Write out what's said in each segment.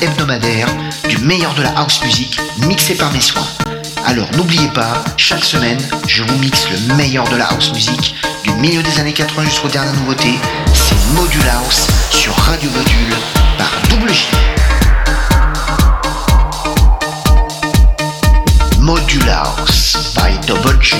hebdomadaire du meilleur de la house music mixée par mes soins. Alors n'oubliez pas, chaque semaine, je vous mixe le meilleur de la house music du milieu des années 80 jusqu'aux dernières nouveautés. C'est Module House sur Radio Module par Double J. Module House by Double J.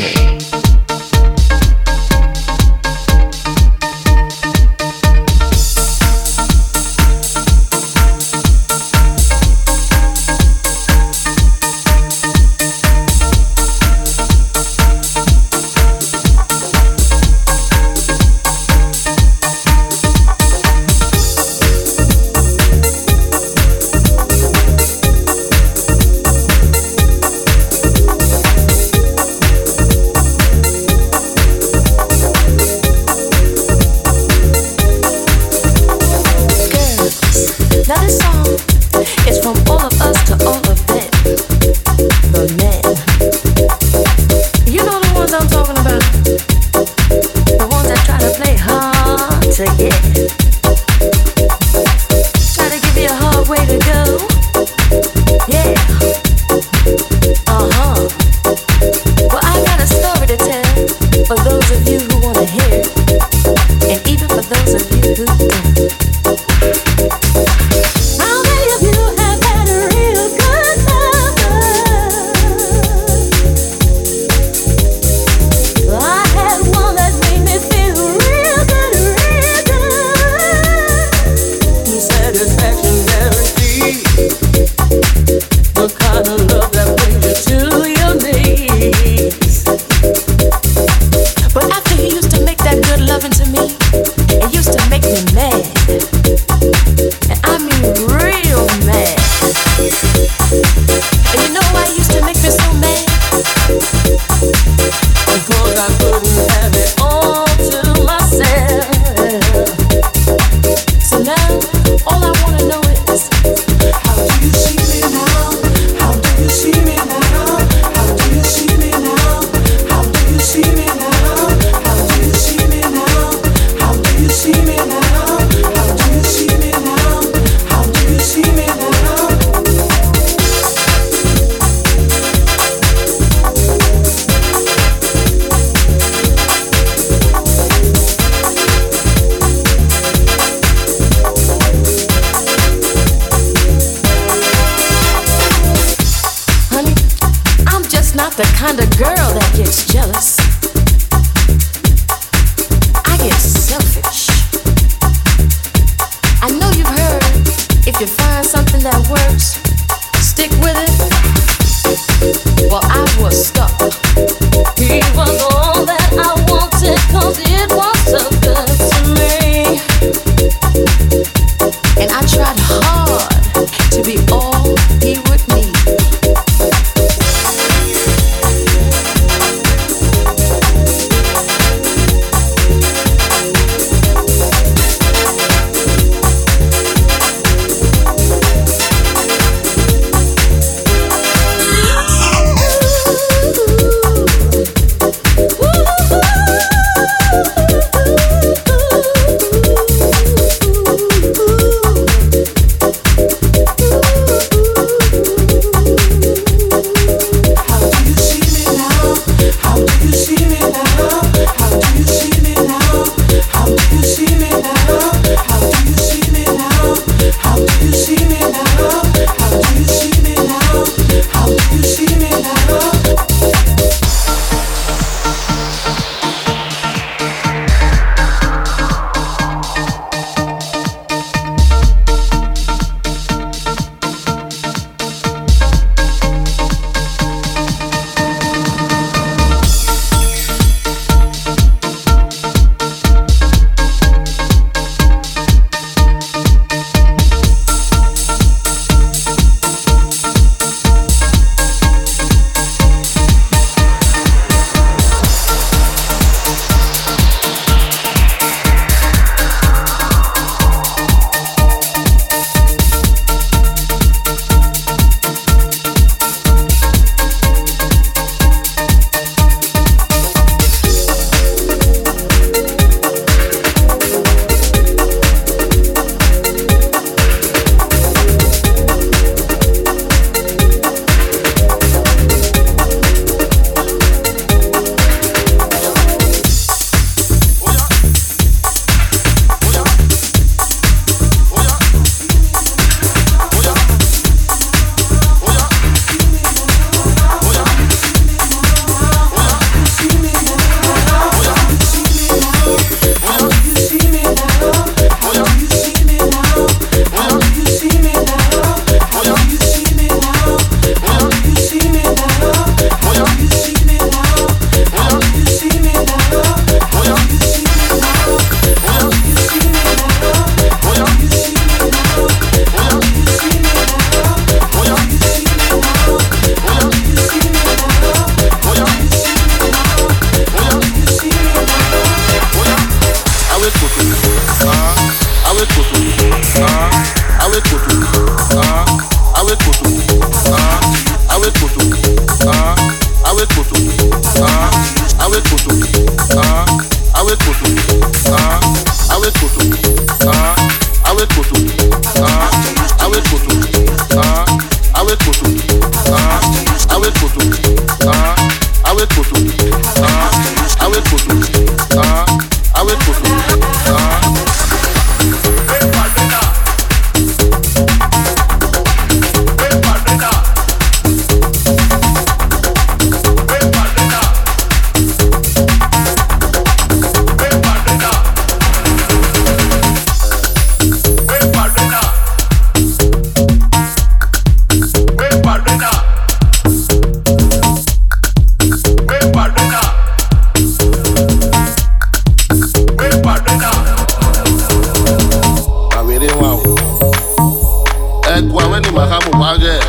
kwa we ni mahamu wage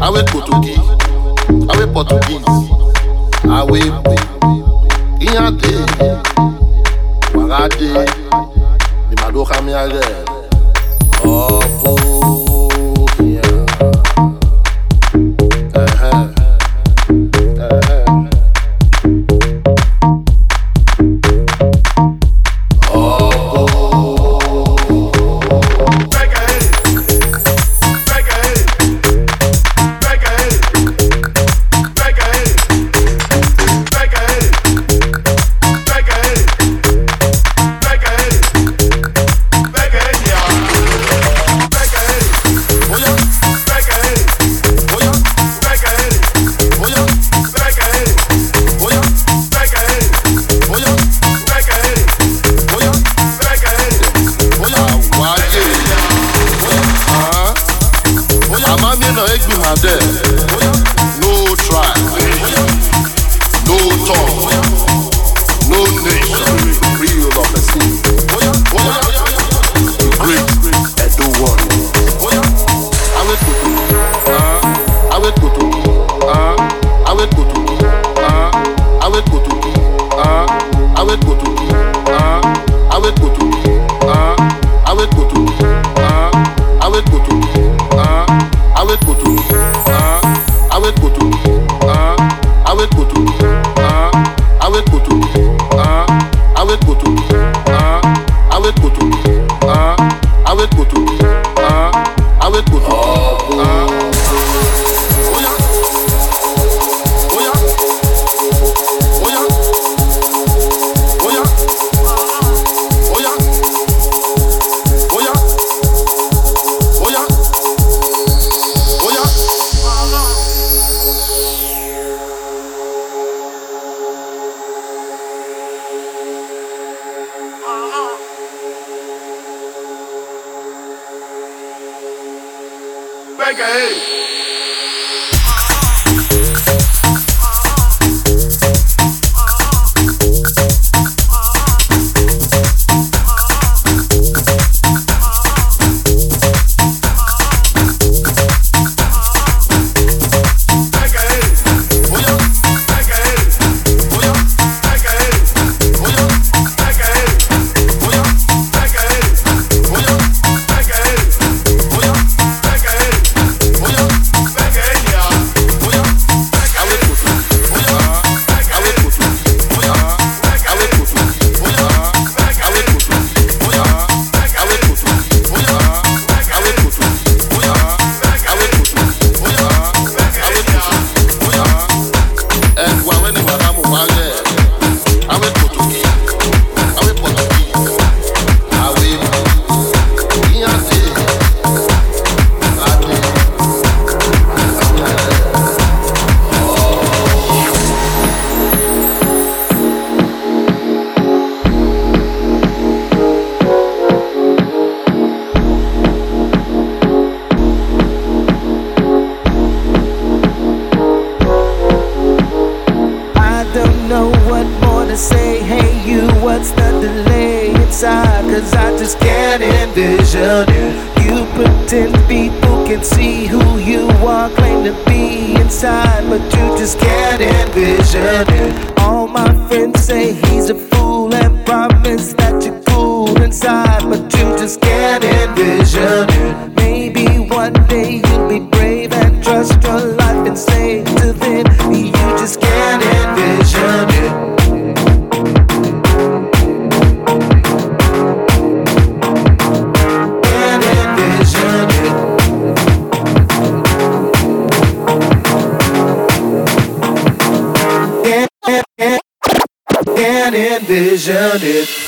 awe kotogi awe portuguese awe pe iya de waga de ni madoka miage oh. To be inside, but you just can't envision it. All my friends say he's a fool and promise that you're cool inside, but you just can't envision it. Maybe one day you'll be brave and trust your life Can't it.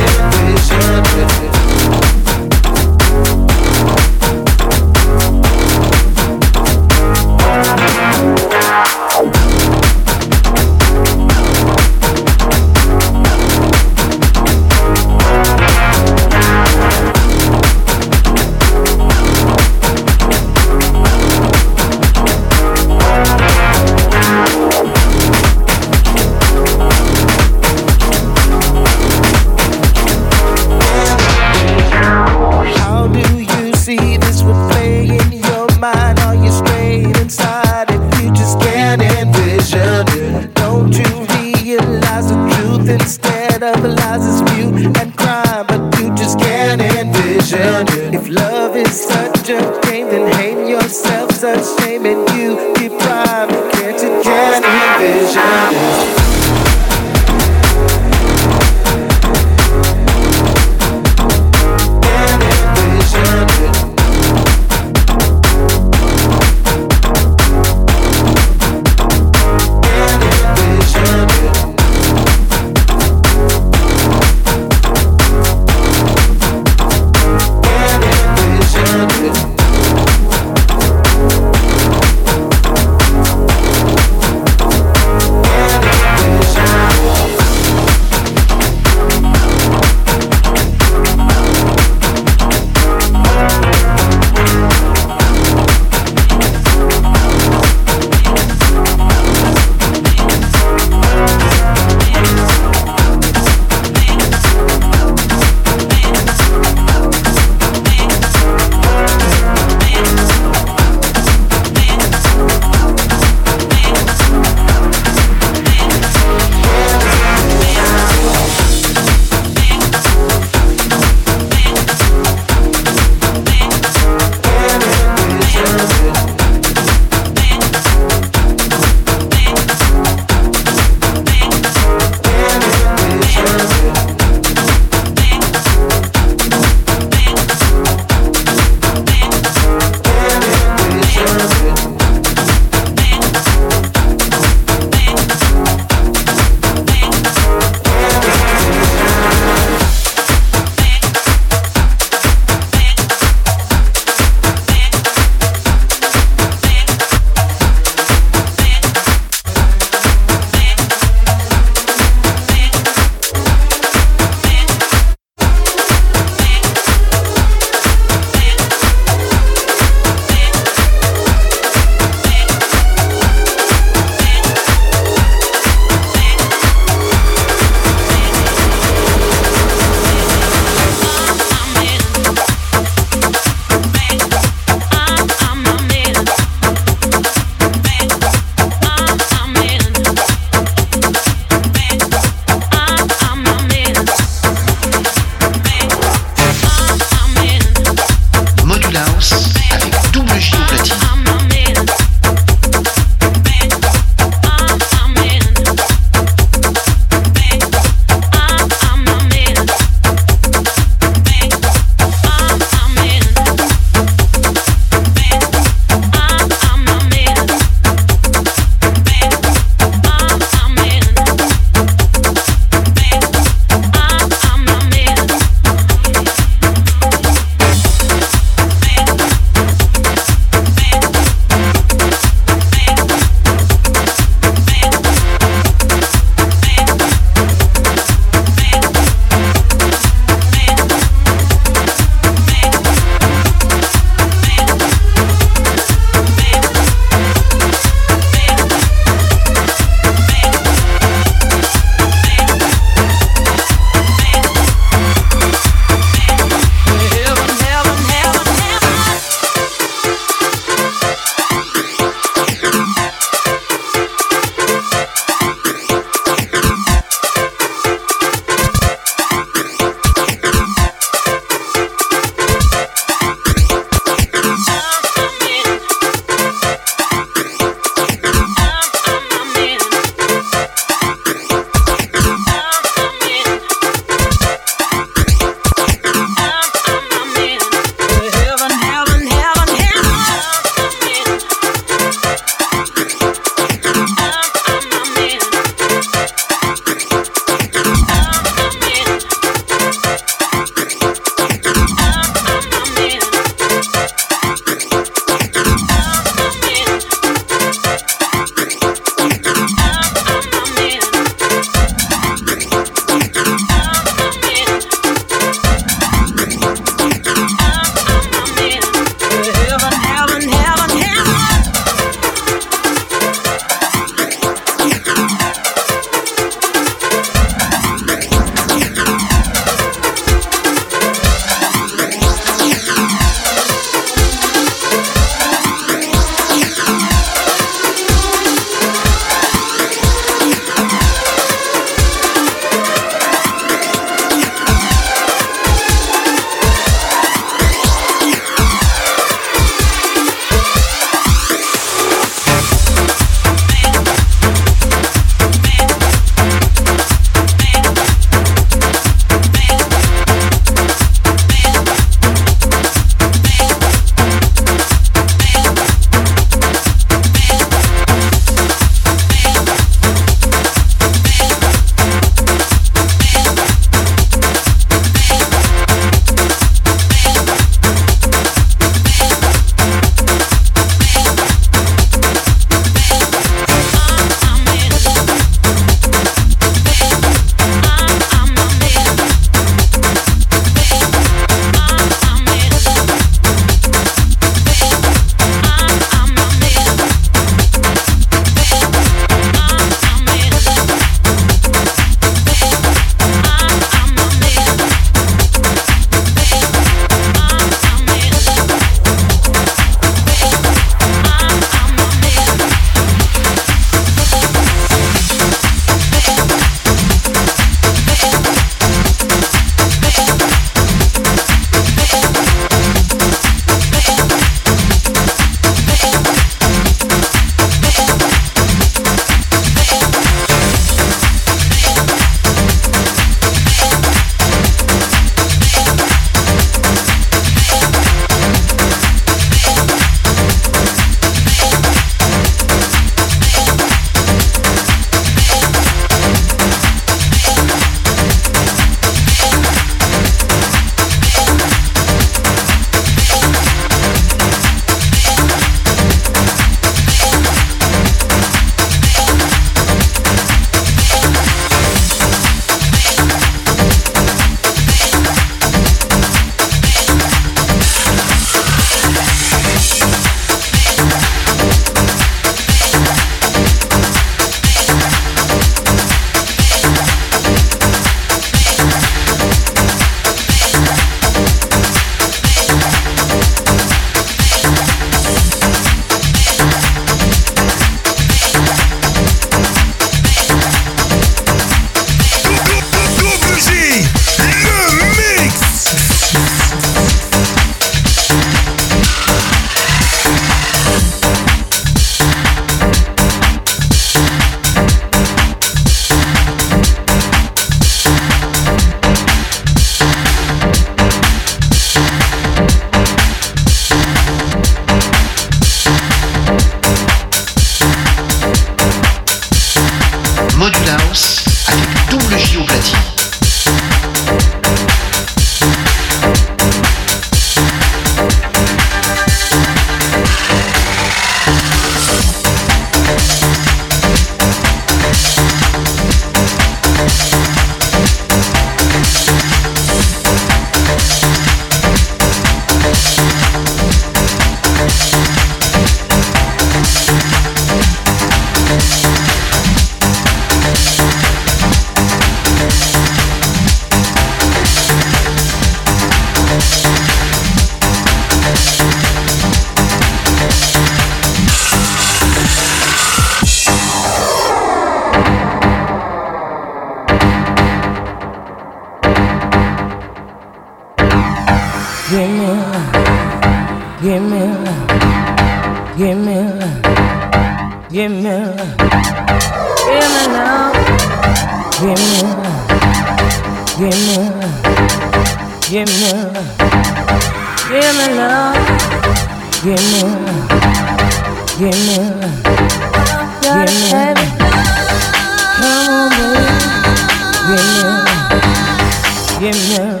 Love.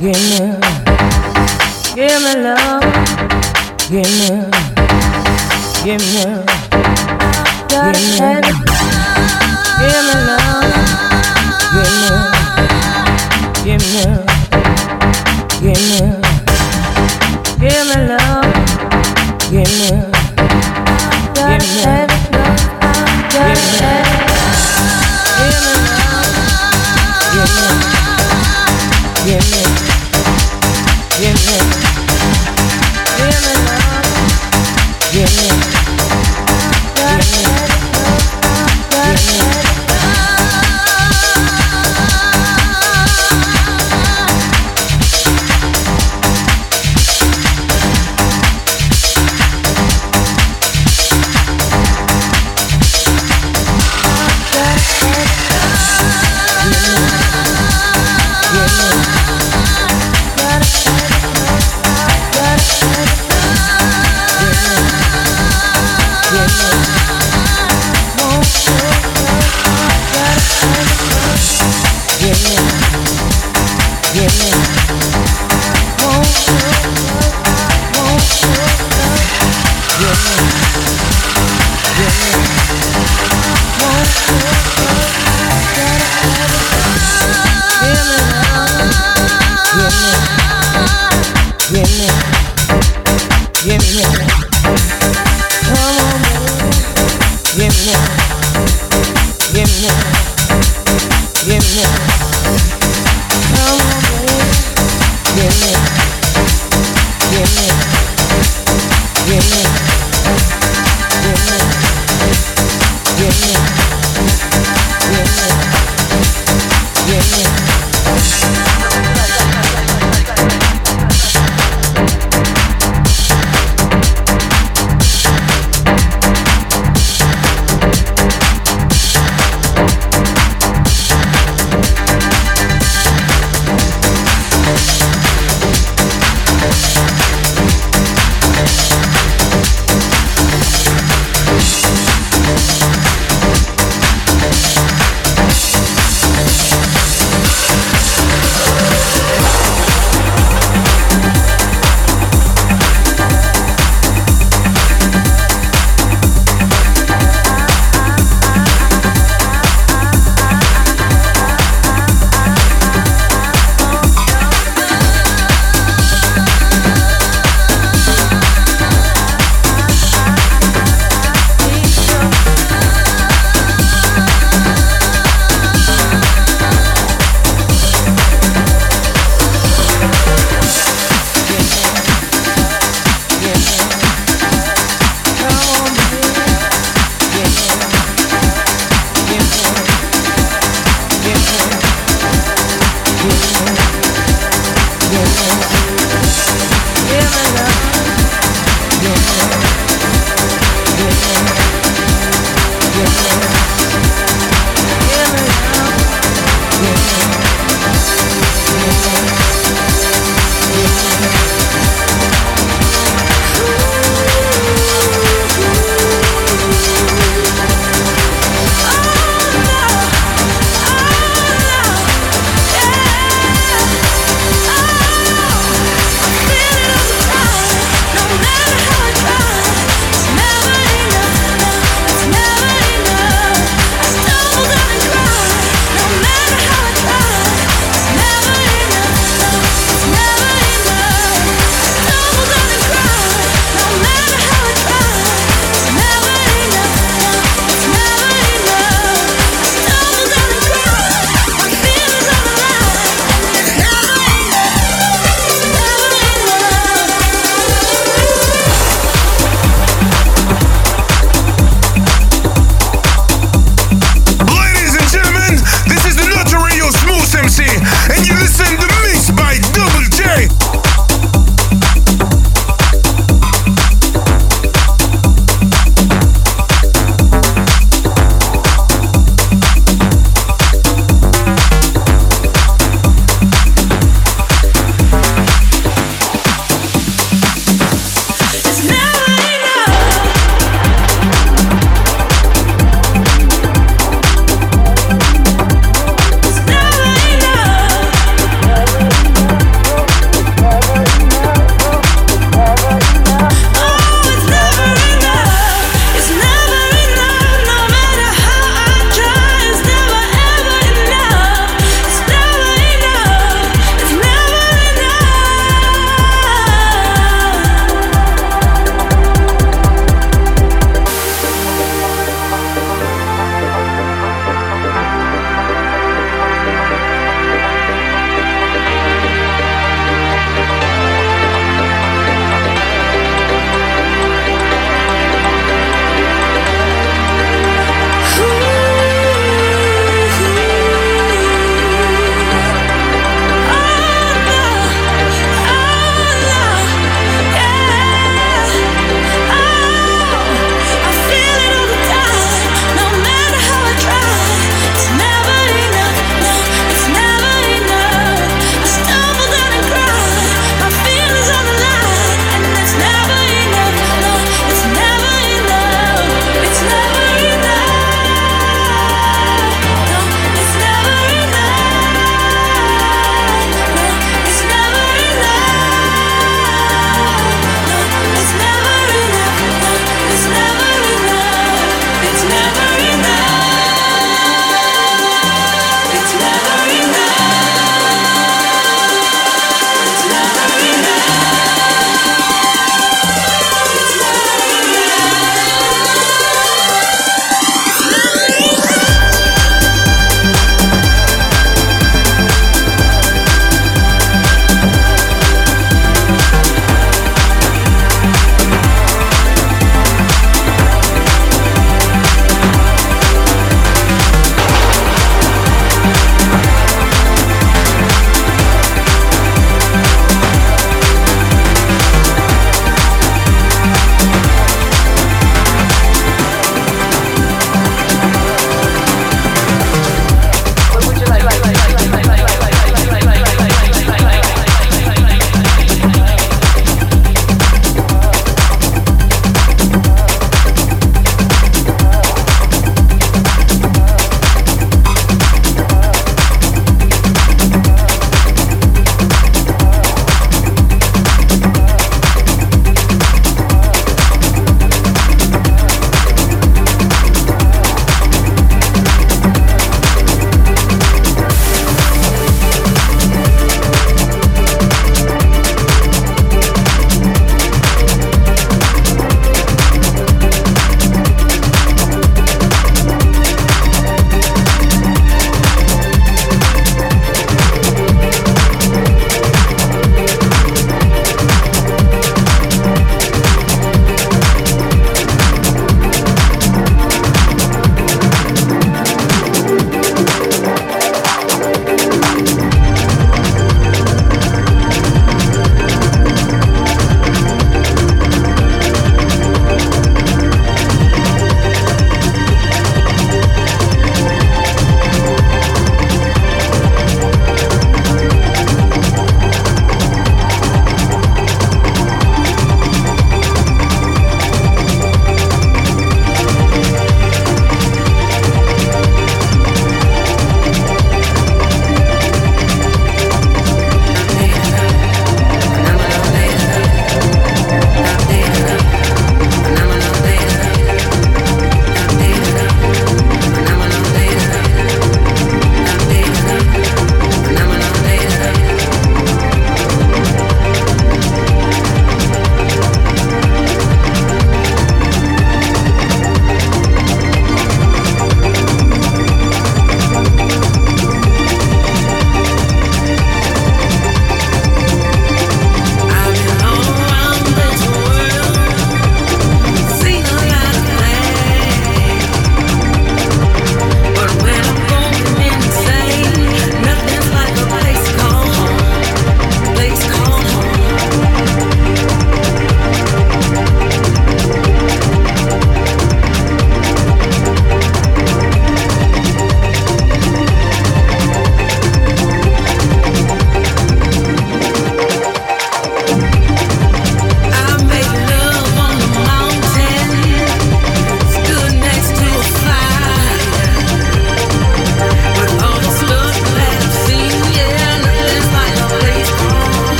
Give me love. Give me love. Give me love. Give me love. Give me love. Give me love. Give me love. Give me love. Give me love. Give me love. Give me love.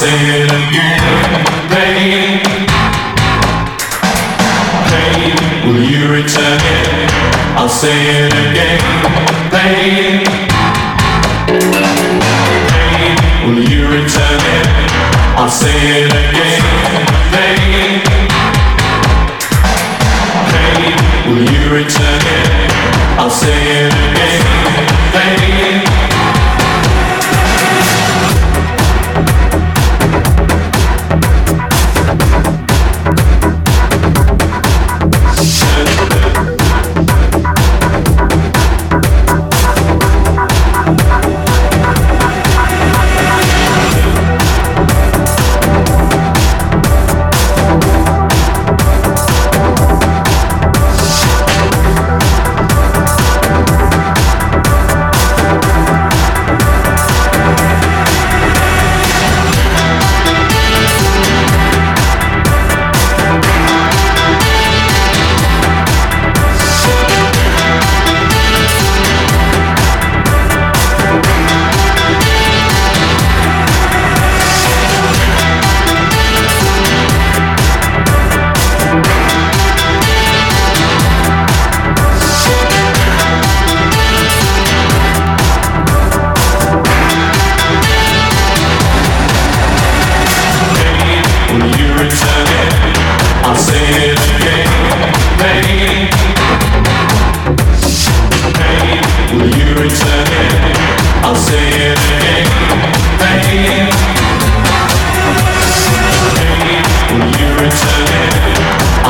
Say it again, pain. Pain, will you return it? I'll say it again, pain. Pain, will you return it? I'll say it again, pain. Pain, will you return it? I'll say it again.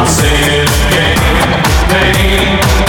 I'll say it again, babe.